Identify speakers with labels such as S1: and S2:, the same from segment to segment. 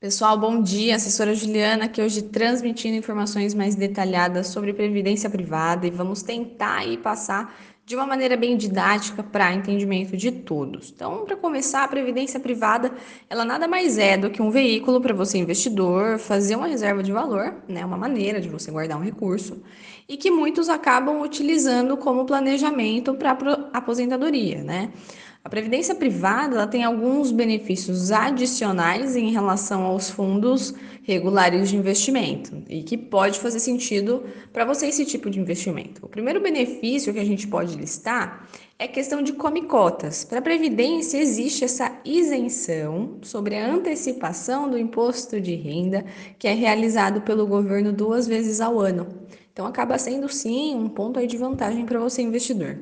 S1: Pessoal, bom dia. Assessora Juliana aqui hoje transmitindo informações mais detalhadas sobre previdência privada e vamos tentar aí passar de uma maneira bem didática para entendimento de todos. Então, para começar, a previdência privada, ela nada mais é do que um veículo para você investidor fazer uma reserva de valor, né, uma maneira de você guardar um recurso, e que muitos acabam utilizando como planejamento para aposentadoria, né? A previdência privada tem alguns benefícios adicionais em relação aos fundos regulares de investimento e que pode fazer sentido para você esse tipo de investimento. O primeiro benefício que a gente pode listar é questão de come cotas. Para a previdência existe essa isenção sobre a antecipação do imposto de renda que é realizado pelo governo duas vezes ao ano. Então acaba sendo sim um ponto aí de vantagem para você investidor.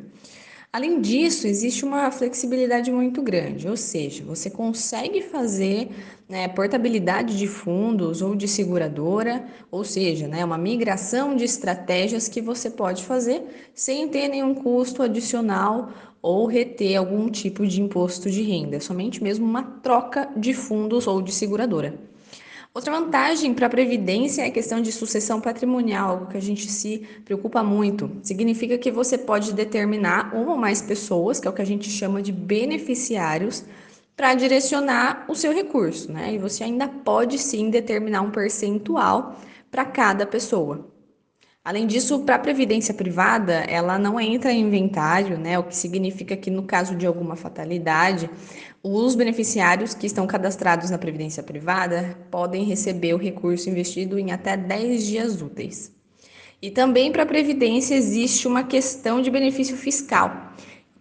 S1: Além disso, existe uma flexibilidade muito grande, ou seja, você consegue fazer né, portabilidade de fundos ou de seguradora, ou seja, né, uma migração de estratégias que você pode fazer sem ter nenhum custo adicional ou reter algum tipo de imposto de renda, somente mesmo uma troca de fundos ou de seguradora. Outra vantagem para a Previdência é a questão de sucessão patrimonial, algo que a gente se preocupa muito. Significa que você pode determinar uma ou mais pessoas, que é o que a gente chama de beneficiários, para direcionar o seu recurso, né? E você ainda pode sim determinar um percentual para cada pessoa. Além disso, para a previdência privada, ela não entra em inventário, né? O que significa que no caso de alguma fatalidade, os beneficiários que estão cadastrados na previdência privada podem receber o recurso investido em até 10 dias úteis. E também para a previdência existe uma questão de benefício fiscal.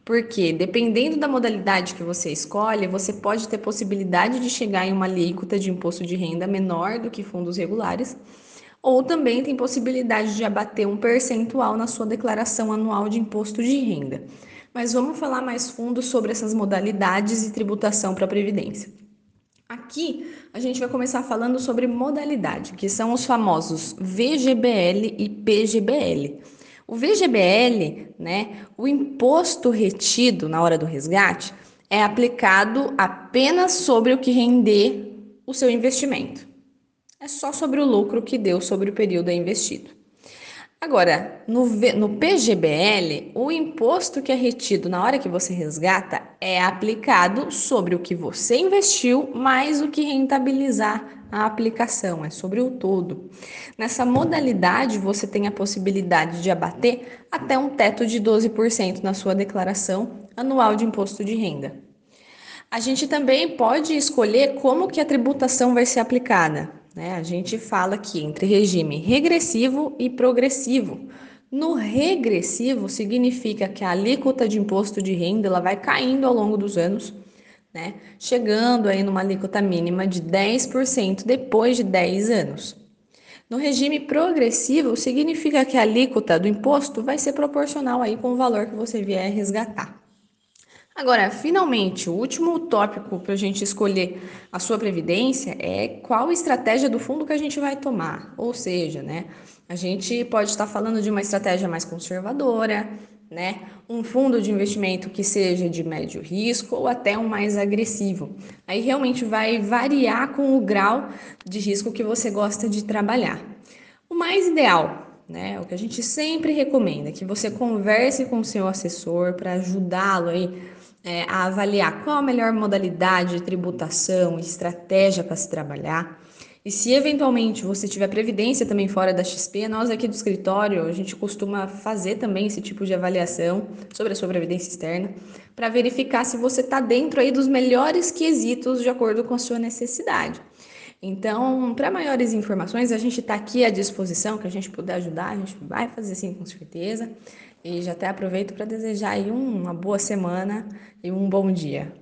S1: Porque, dependendo da modalidade que você escolhe, você pode ter possibilidade de chegar em uma alíquota de imposto de renda menor do que fundos regulares ou também tem possibilidade de abater um percentual na sua declaração anual de imposto de renda. Mas vamos falar mais fundo sobre essas modalidades e tributação para a Previdência. Aqui a gente vai começar falando sobre modalidade, que são os famosos VGBL e PGBL. O VGBL, né, o imposto retido na hora do resgate, é aplicado apenas sobre o que render o seu investimento é só sobre o lucro que deu sobre o período investido. Agora, no, no PGBL, o imposto que é retido na hora que você resgata é aplicado sobre o que você investiu mais o que rentabilizar a aplicação, é sobre o todo. Nessa modalidade, você tem a possibilidade de abater até um teto de 12% na sua declaração anual de imposto de renda. A gente também pode escolher como que a tributação vai ser aplicada. Né? A gente fala aqui entre regime regressivo e progressivo. No regressivo significa que a alíquota de imposto de renda ela vai caindo ao longo dos anos, né? chegando aí numa alíquota mínima de 10% depois de 10 anos. No regime progressivo, significa que a alíquota do imposto vai ser proporcional aí com o valor que você vier resgatar. Agora, finalmente, o último tópico para a gente escolher a sua previdência é qual estratégia do fundo que a gente vai tomar. Ou seja, né, a gente pode estar falando de uma estratégia mais conservadora, né, um fundo de investimento que seja de médio risco ou até um mais agressivo. Aí realmente vai variar com o grau de risco que você gosta de trabalhar. O mais ideal né? O que a gente sempre recomenda é que você converse com o seu assessor para ajudá-lo aí é, a avaliar qual a melhor modalidade de tributação, estratégia para se trabalhar. E se eventualmente você tiver previdência também fora da XP, nós aqui do escritório, a gente costuma fazer também esse tipo de avaliação sobre a sua previdência externa, para verificar se você está dentro aí dos melhores quesitos de acordo com a sua necessidade. Então, para maiores informações, a gente está aqui à disposição, que a gente puder ajudar, a gente vai fazer sim com certeza. E já até aproveito para desejar aí uma boa semana e um bom dia.